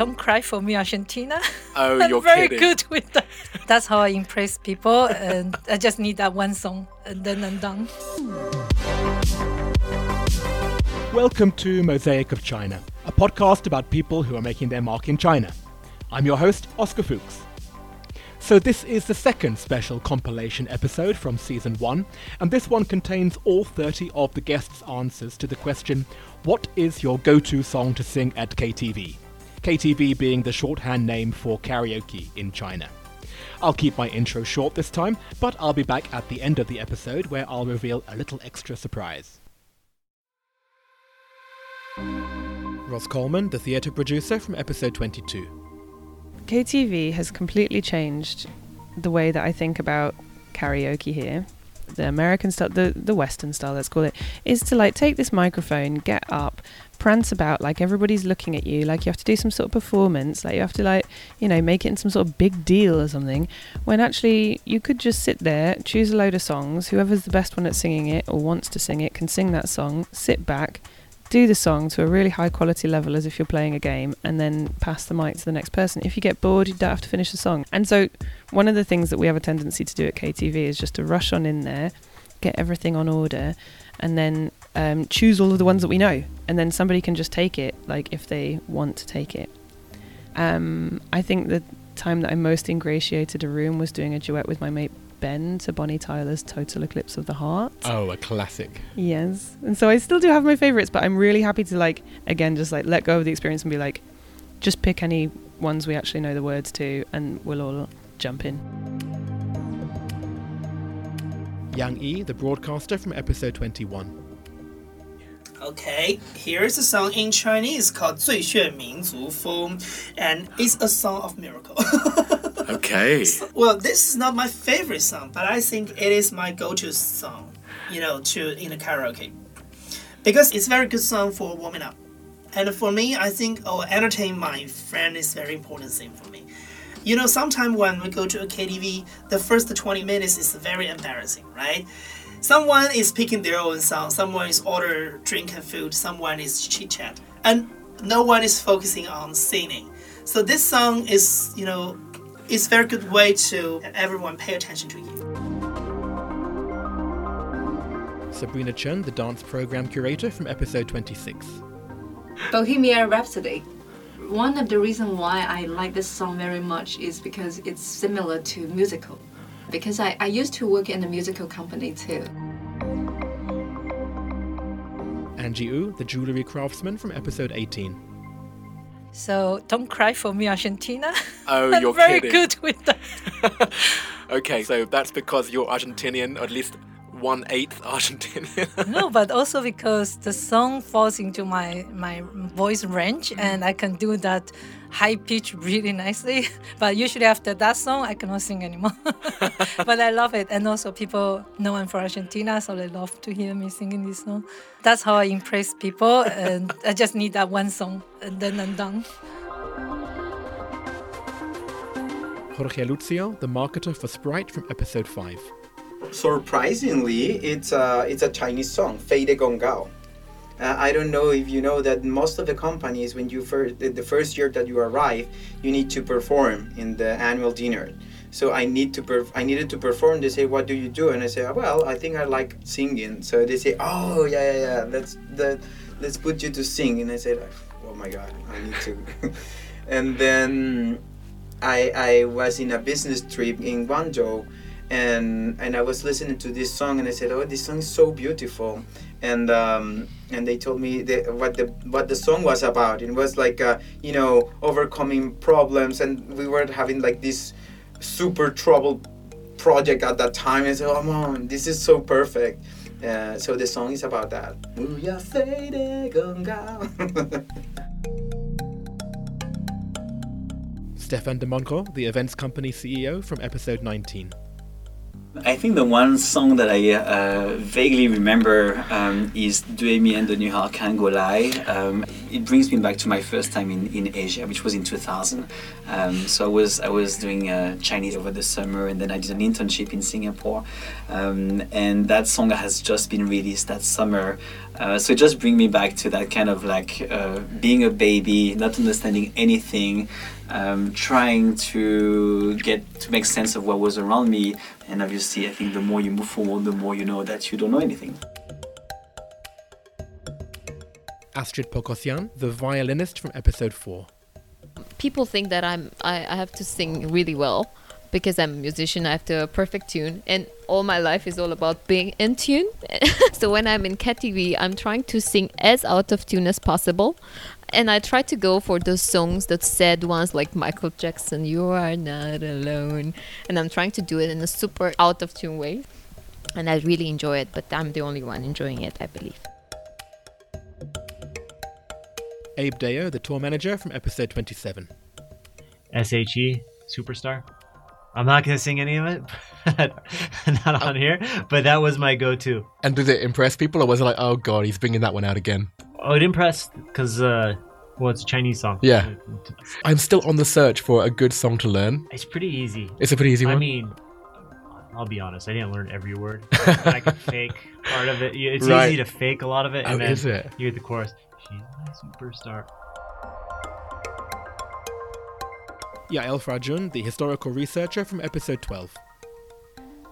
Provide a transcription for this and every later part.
don't cry for me, Argentina. Oh, I'm you're very kidding. good with that. That's how I impress people, and I just need that one song, and then I'm done. Welcome to Mosaic of China, a podcast about people who are making their mark in China. I'm your host, Oscar Fuchs. So, this is the second special compilation episode from season 1, and this one contains all 30 of the guests' answers to the question What is your go to song to sing at KTV? KTV being the shorthand name for karaoke in China. I'll keep my intro short this time, but I'll be back at the end of the episode where I'll reveal a little extra surprise. Ross Coleman, the theatre producer from episode 22. KTV has completely changed the way that I think about karaoke here. The American style, the, the Western style, let's call it, is to like take this microphone, get up, prance about like everybody's looking at you, like you have to do some sort of performance, like you have to like, you know, make it in some sort of big deal or something. When actually you could just sit there, choose a load of songs, whoever's the best one at singing it or wants to sing it can sing that song, sit back, do the song to a really high quality level as if you're playing a game and then pass the mic to the next person. If you get bored, you don't have to finish the song. And so, one of the things that we have a tendency to do at KTV is just to rush on in there, get everything on order, and then um, choose all of the ones that we know. And then somebody can just take it, like if they want to take it. Um, I think the time that I most ingratiated a room was doing a duet with my mate Ben to Bonnie Tyler's Total Eclipse of the Heart. Oh, a classic. Yes. And so I still do have my favorites, but I'm really happy to like again just like let go of the experience and be like just pick any ones we actually know the words to and we'll all jump in. Yang Yi, the broadcaster from episode 21. Okay, here's a song in Chinese called 最炫民族风 and it's a song of miracle. Okay. well, this is not my favorite song, but I think it is my go-to song, you know, to in a karaoke. Because it's a very good song for warming up. And for me, I think oh entertain my friend is very important thing for me. You know, sometimes when we go to a KTV, the first 20 minutes is very embarrassing, right? Someone is picking their own song, someone is order drink and food, someone is chit chat, and no one is focusing on singing. So this song is, you know, it's very good way to everyone pay attention to you. Sabrina Chen, the dance program curator from episode 26. Bohemian Rhapsody. One of the reasons why I like this song very much is because it's similar to musical. Because I, I used to work in a musical company too. Angie Wu, the jewellery craftsman from episode 18. So don't cry for me, Argentina. Oh, I'm you're very kidding. good with that. okay, so that's because you're Argentinian, or at least one eighth Argentinian. no, but also because the song falls into my my voice range, mm-hmm. and I can do that high pitch really nicely. But usually after that song, I cannot sing anymore. but I love it, and also people know I'm from Argentina, so they love to hear me singing this song. That's how I impress people, and I just need that one song, and then I'm done. Jorge Lucio, the marketer for Sprite from episode 5. Surprisingly, it's a, it's a Chinese song, Fei De Geng Gao. Uh, I don't know if you know that most of the companies, when you first, the, the first year that you arrive, you need to perform in the annual dinner. So I need to perf- I needed to perform. They say, "What do you do?" And I say, "Well, I think I like singing." So they say, "Oh, yeah, yeah, yeah. Let's the, let's put you to sing." And I said, "Oh my God, I need to." and then I I was in a business trip in Guangzhou, and and I was listening to this song and I said, "Oh, this song is so beautiful," and um, and they told me what the what the song was about. It was like uh, you know overcoming problems, and we were having like this super troubled project at that time. And I said, "Oh, mom, this is so perfect." Uh, so the song is about that. Stefan de Monco, the events company CEO from episode 19. I think the one song that I uh, vaguely remember um, is Deux Mien de New Kan Go Lai. Um, it brings me back to my first time in, in Asia, which was in 2000. Um, so I was I was doing uh, Chinese over the summer, and then I did an internship in Singapore. Um, and that song has just been released that summer. Uh, so it just brings me back to that kind of like uh, being a baby, not understanding anything, um, trying to get to make sense of what was around me. And obviously, I think the more you move forward, the more you know that you don't know anything. Astrid Pokosian, the violinist from episode 4. people think that I'm I, I have to sing really well because I'm a musician. I have to a perfect tune, and all my life is all about being in tune. so when I'm in KTV, I'm trying to sing as out of tune as possible, and I try to go for those songs, that sad ones like Michael Jackson, "You Are Not Alone," and I'm trying to do it in a super out of tune way, and I really enjoy it. But I'm the only one enjoying it, I believe. Abe Deo, the tour manager from episode 27. SHE Superstar. I'm not gonna sing any of it, not on oh. here. But that was my go-to. And did it impress people, or was it like, oh god, he's bringing that one out again? Oh, it impressed because uh, well, it's a Chinese song. Yeah. I'm still on the search for a good song to learn. It's pretty easy. It's a pretty easy one. I mean, I'll be honest. I didn't learn every word. I could fake part of it. It's Right. easy to fake a lot of it, and Oh, then is it? you hear the chorus. She's my superstar. Yael Frajun, the historical researcher from episode 12.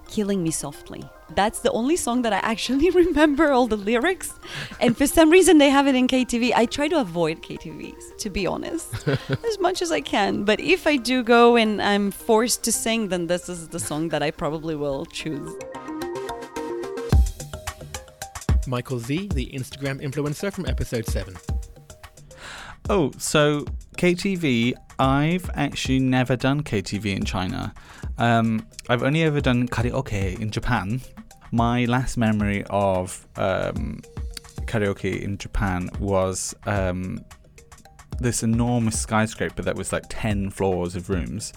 Killing Me Softly. That's the only song that I actually remember all the lyrics. And for some reason, they have it in KTV. I try to avoid KTVs, to be honest, as much as I can. But if I do go and I'm forced to sing, then this is the song that I probably will choose. Michael Zee, the Instagram influencer from episode 7. Oh, so KTV, I've actually never done KTV in China. Um, I've only ever done karaoke in Japan. My last memory of um, karaoke in Japan was um, this enormous skyscraper that was like 10 floors of rooms,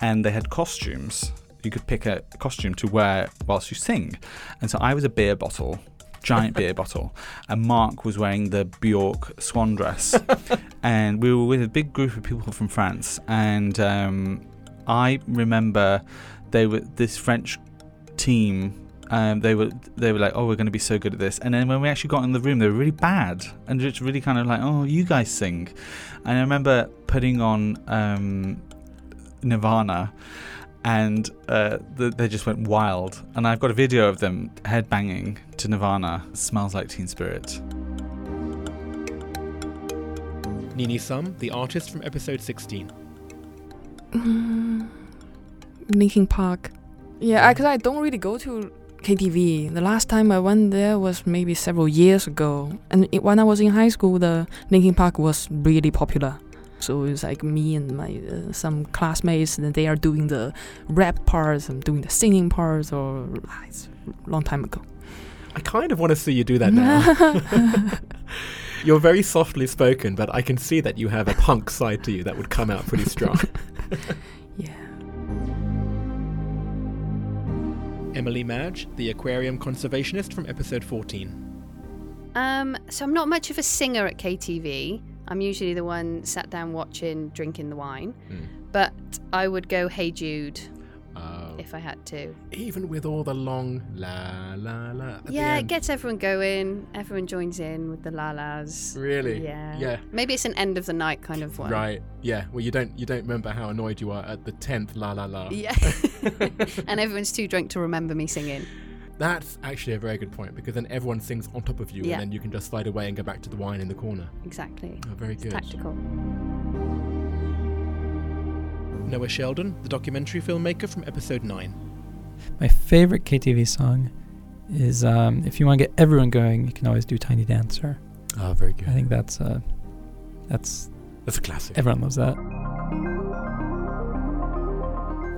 and they had costumes. You could pick a costume to wear whilst you sing. And so I was a beer bottle, giant beer bottle, and Mark was wearing the Bjork swan dress. and we were with a big group of people from France. And um, I remember they were this French team. Um, they were they were like, oh, we're going to be so good at this. And then when we actually got in the room, they were really bad and just really kind of like, oh, you guys sing. And I remember putting on um, Nirvana, and uh, th- they just went wild. And I've got a video of them headbanging to Nirvana. smells like Teen Spirit. Nini Sum, the artist from episode 16. Mm, Linkin Park. Yeah, because I don't really go to KTV. The last time I went there was maybe several years ago. And it, when I was in high school, the Linkin Park was really popular. So it's like me and my uh, some classmates, and they are doing the rap parts and doing the singing parts. Or ah, it's a long time ago. I kind of want to see you do that now. You're very softly spoken, but I can see that you have a punk side to you that would come out pretty strong. yeah. Emily Madge, the aquarium conservationist from episode 14. Um, so I'm not much of a singer at KTV. I'm usually the one sat down watching, drinking the wine. Mm. But I would go Hey Jude. If I had to. Even with all the long la la la. yeah, it gets everyone going. Everyone joins in with the la-las. Really? Yeah. Yeah. Maybe it's an end of the night kind of one. Right. Yeah. Well, you don't you don't remember how annoyed you are at the tenth la la la. Yeah. and everyone's too drunk to remember me singing. That's actually a very good point because then everyone sings on top of you, Yeah. and then you can just slide away and go back to the wine in the corner. Exactly. Oh, very It's good. tactical. Noah Sheldon, the documentary filmmaker from episode nine. My favorite KTV song is um, if you want to get everyone going, you can always do Tiny Dancer. Oh, very good. I think that's uh, that's That's a classic. Everyone loves that.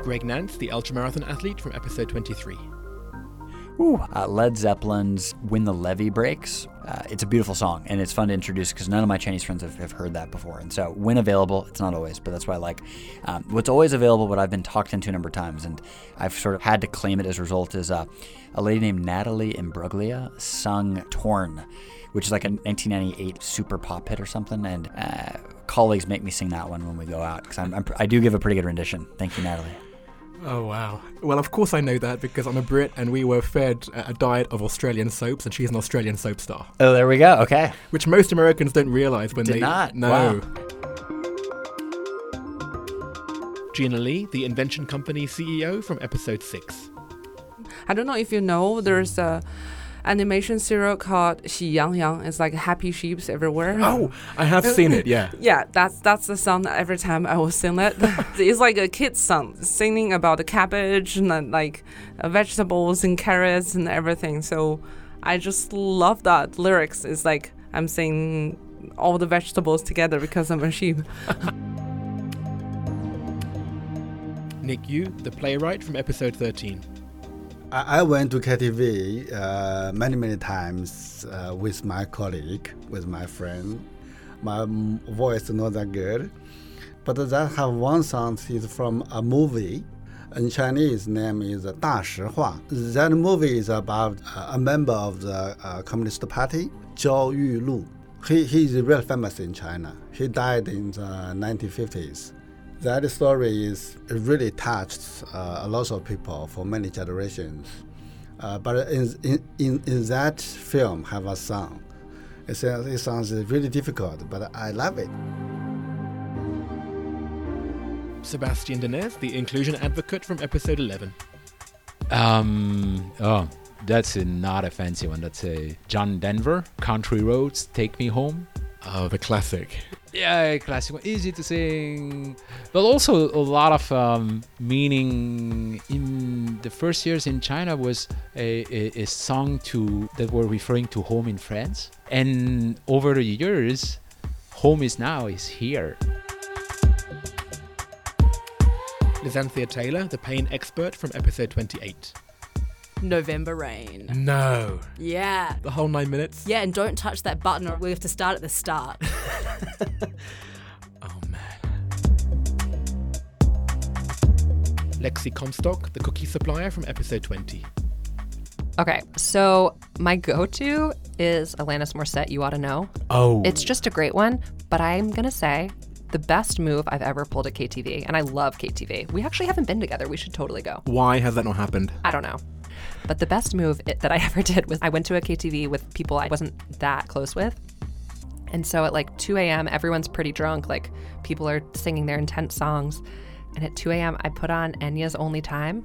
Greg Nance, the ultramarathon athlete from episode 23. Uh, Led Zeppelin's "When the Levee Breaks." Uh, it's a beautiful song, and it's fun to introduce because none of my Chinese friends have, have heard that before. And so, when available, it's not always, but that's why I like. Um, what's always available, what I've been talked into a number of times, and I've sort of had to claim it as a result, is uh, a lady named Natalie Imbruglia sung "Torn," which is like a 1998 super pop hit or something. And uh, colleagues make me sing that one when we go out because I do give a pretty good rendition. Thank you, Natalie. Oh wow. Well, of course I know that because I'm a Brit and we were fed a a diet of Australian soaps, and she's an Australian soap star. Oh, there we go. Okay. Which most Americans don't realize when Did they not. No. Wow. Gina Lee, the Invention Company CEO from episode six. I don't know if you know, there's a animation serial called Xi Yang Yang. It's like happy sheeps everywhere. Oh, I have seen it. Yeah. Yeah, that's that's the song that every time I will sing it. it's like a kid's song singing about the cabbage and then, like uh, vegetables and carrots and everything. So I just love that lyrics. It's like I'm saying all the vegetables together because I'm a sheep. Nick Yu, the playwright from episode 13. I, I went to KTV uh, many, many times uh, with my colleague, with my friend. My voice not that good. But that have one song is from a movie. In Chinese, name is Da Shi Hua. That movie is about a member of the uh, Communist Party, Jiao Yulu. He, he is really famous in China. He died in the 1950s. That story is it really touched uh, a lot of people for many generations. Uh, but in, in, in, in that film, have a song. It, sounds- it sounds really difficult, but I love it. Sebastian Denez, the inclusion advocate from episode 11. Um, oh, that's a, not a fancy one. That's a John Denver, Country Roads, Take Me Home. Oh, the classic. Yeah, classic one. Easy to sing, but also a lot of um, meaning. In the first years in China was a, a, a song to that were referring to home in France, and over the years, home is now is here. Lizanthia Taylor, the pain expert from episode 28. November Rain. No. Yeah. The whole nine minutes? Yeah, and don't touch that button or we have to start at the start. Oh, man. Lexi Comstock, the cookie supplier from episode 20. Okay, so my go-to is Alanis Morissette. You ought to know. Oh. it's just a great one. But I'm gonna say the best move I've ever pulled at KTV, and I love KTV. We actually haven't been together. We should totally go. Why has that not happened? I don't know. But the best move that I ever did was I went to a KTV with people I wasn't that close with. And so at like 2 a.m., everyone's pretty drunk. Like people are singing their intense songs. And at 2 a.m., I put on Enya's Only Time.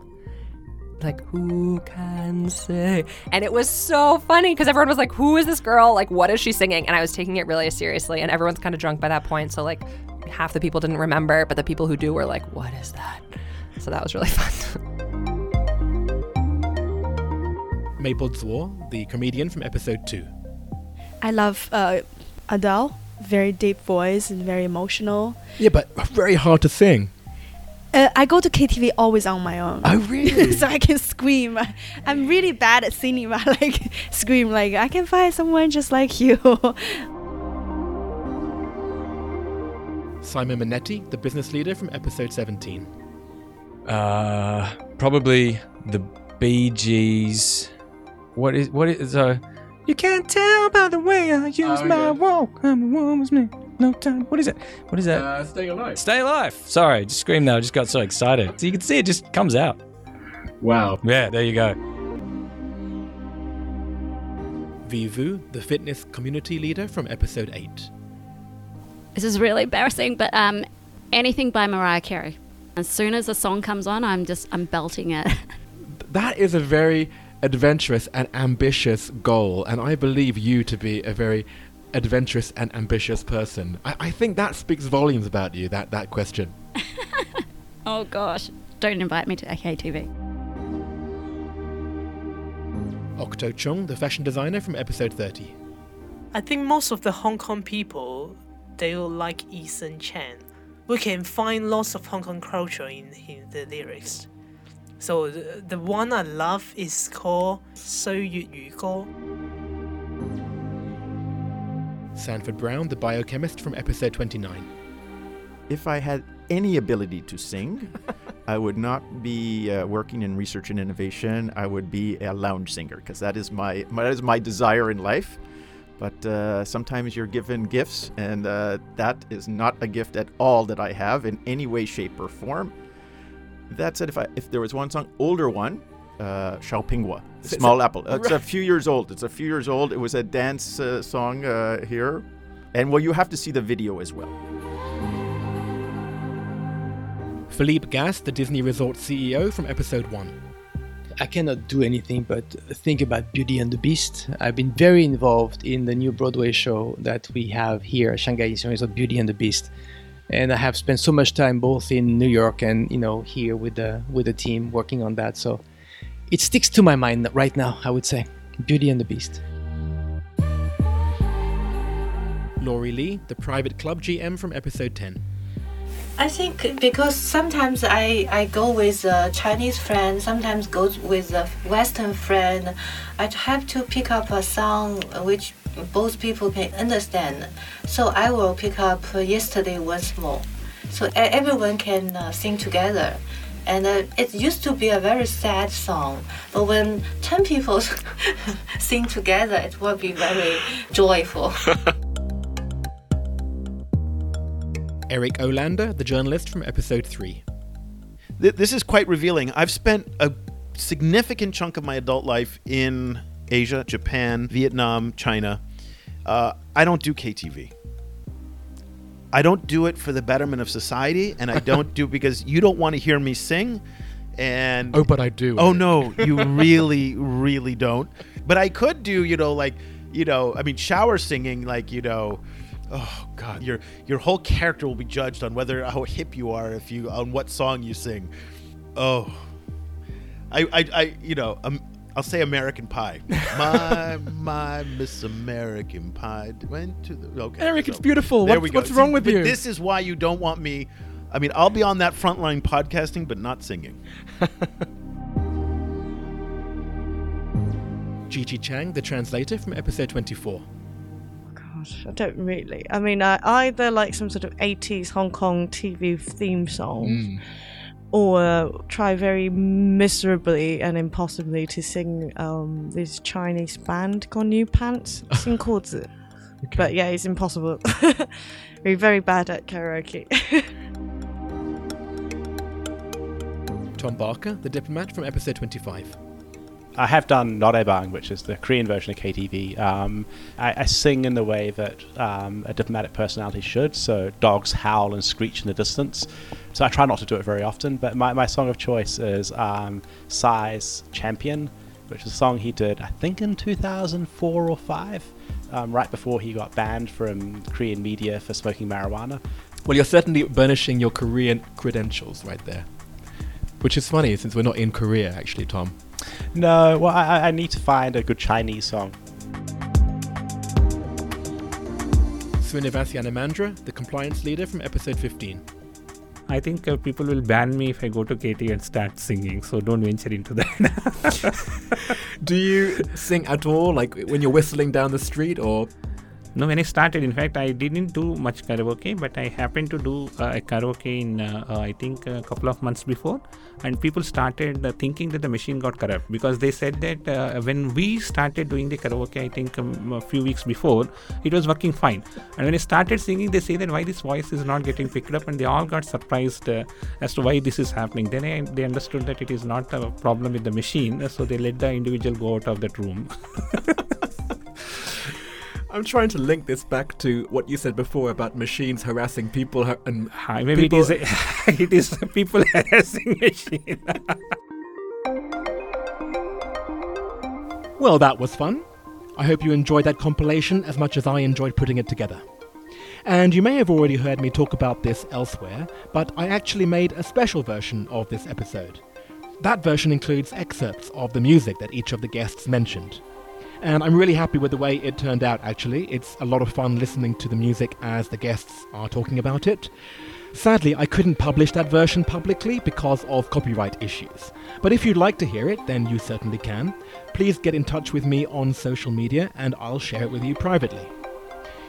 Like, who can say? And it was so funny because everyone was like, who is this girl? Like, what is she singing? And I was taking it really seriously. And everyone's kind of drunk by that point. So, like, half the people didn't remember, but the people who do were like, what is that? So that was really fun. Maple Zwar, the comedian from episode 2. I love uh, Adele. Very deep voice and very emotional. Yeah, but very hard to sing. Uh, I go to KTV always on my own. Oh, really? so I can scream. I, I'm really bad at singing, but I like scream like I can find someone just like you. Simon Minetti, the business leader from episode 17. Uh, probably the Bee Gees. What is what is uh? You can't tell by the way I use Oh, my yeah. walk. I'm a woman's man. No time. What is it? What is that? Uh, Staying Alive. Stay alive. Sorry, just screamed now. I just got so excited. So you can see it just comes out. Wow. Yeah, there you go. Vivu, the fitness community leader from episode 8. This is really embarrassing, but um, anything by Mariah Carey. As soon as a song comes on, I'm just I'm belting it. That is a very adventurous and ambitious goal, and I believe you to be a very adventurous and ambitious person. I, I think that speaks volumes about you, that, that question. oh gosh, don't invite me to AKTV. Octo Chung, the fashion designer from episode 30. I think most of the Hong Kong people they will like Eason Chan. We can find lots of Hong Kong culture in, in the lyrics. So the, the one I love is called 岁月如歌. Sanford Brown, the biochemist from episode 29. If I had any ability to sing, I would not be uh, working in research and innovation. I would be a lounge singer because that is my, my that is my desire in life. But uh, sometimes you're given gifts, and uh, that is not a gift at all that I have in any way, shape, or form. That said, if I if there was one song, older one, uh, Xiaopingguo, So- so- Small Apple. It's a few years old. It's a few years old. It was a dance uh, song uh, here, and well, you have to see the video as well. Philippe Gas, the Disney Resort CEO from episode 1. I cannot do anything but think about Beauty and the Beast. I've been very involved in the new Broadway show that we have here at Shanghai Disney Resort, Beauty and the Beast. And I have spent so much time both in New York and you know here with the with the team working on that. So it sticks to my mind right now. I would say Beauty and the Beast. Laurie Lee, the private club GM from episode 10. I think because sometimes I, I go with a Chinese friend, sometimes go with a Western friend. I have to pick up a song which both people can understand. So I will pick up uh, Yesterday Once More. So e- everyone can uh, sing together. And uh, it used to be a very sad song, but when 10 people sing together, it will be very joyful. Eric Olander, the journalist from episode 3. Th- this is quite revealing. I've spent a significant chunk of my adult life in Asia, Japan, Vietnam, China. Uh, I don't do KTV. I don't do it for the betterment of society, and I don't do because you don't want to hear me sing. And Oh, but I do. Oh no, you really, really don't. But I could do, you know, like, you know, I mean, shower singing, like, you know, oh god, your your whole character will be judged on whether how hip you are if you on what song you sing. Oh, I, I, I you know, um, I'll say American Pie. My, my Miss American Pie went to the. Okay, Eric, so it's beautiful. There What- we go. what's wrong with but you? This is why you don't want me. I mean, I'll be on that front line podcasting, but not singing. Gigi Chang, the translator from episode 24. Gosh, I don't really. I mean, I either like some sort of 80s Hong Kong TV theme song, Mm. Or try very miserably and impossibly to sing um, this Chinese band called New Pants, Sing Zi. But yeah, it's impossible. We're very bad at karaoke. Tom Barker, the diplomat from episode 25. I have done Noraebang, which is the Korean version of KTV. Um, I, I sing in the way that um, a diplomatic personality should, so dogs howl and screech in the distance. So I try not to do it very often, but my, my song of choice is um, Champion, which is a song he did, I think, in 2004 or 5, um, right before he got banned from Korean media for smoking marijuana. Well, you're certainly burnishing your Korean credentials right there. Which is funny since we're not in Korea, actually, Tom. No, well, I, I- I need to find a good Chinese song. Srinivas Yanamandra, the compliance leader from episode 15. I think uh, people will ban me if I go to KT and start singing, so don't venture into that. Do you sing at all, like when you're whistling down the street, or No, when I started, in fact, I didn't do much karaoke, but I happened to do uh, a karaoke in, uh, uh, I think, a couple of months before. And people started uh, thinking that the machine got corrupt because they said that uh, when we started doing the karaoke, I think um, a few weeks before, it was working fine. And when I started singing, they say that why this voice is not getting picked up, and they all got surprised uh, as to why this is happening. Then I, they understood that it is not a problem with the machine, so they let the individual go out of that room. I'm trying to link this back to what you said before about machines harassing people har- and Hi, maybe it people- is a, it is people harassing machine. Well, that was fun. I hope you enjoyed that compilation as much as I enjoyed putting it together. And you may have already heard me talk about this elsewhere, but I actually made a special version of this episode. That version includes excerpts of the music that each of the guests mentioned. And I'm really happy with the way it turned out, actually. It's a lot of fun listening to the music as the guests are talking about it. Sadly, I couldn't publish that version publicly because of copyright issues. But if you'd like to hear it, then you certainly can. Please get in touch with me on social media and I'll share it with you privately.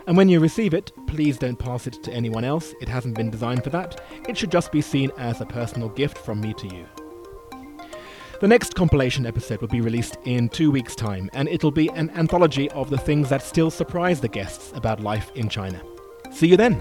And when you receive it, please don't pass it to anyone else. It hasn't been designed for that. It should just be seen as a personal gift from me to you. The next compilation episode will be released in two weeks' time, and it'll be an anthology of the things that still surprise the guests about life in China. See you then!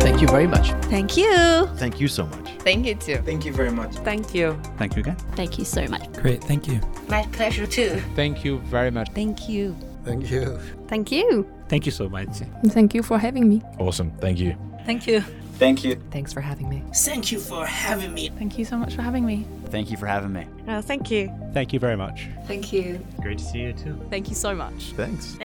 Thank Thank you very much. Thank you. Thank you so much. Thank you too. Thank you very much. Thank you. Thank you again. Thank you so much. Great, thank you. My pleasure too. Thank you very much. Thank you. Thank you. Thank you. Thank you so much. Thank you for having me. Awesome. Thank you. Thank you. Thank you. Thanks for having me. Thank you for having me. Thank you so much for having me. Thank you for having me. Oh, thank you. Thank you very much. Thank you. Great to see you too. Thank you so much. Thanks.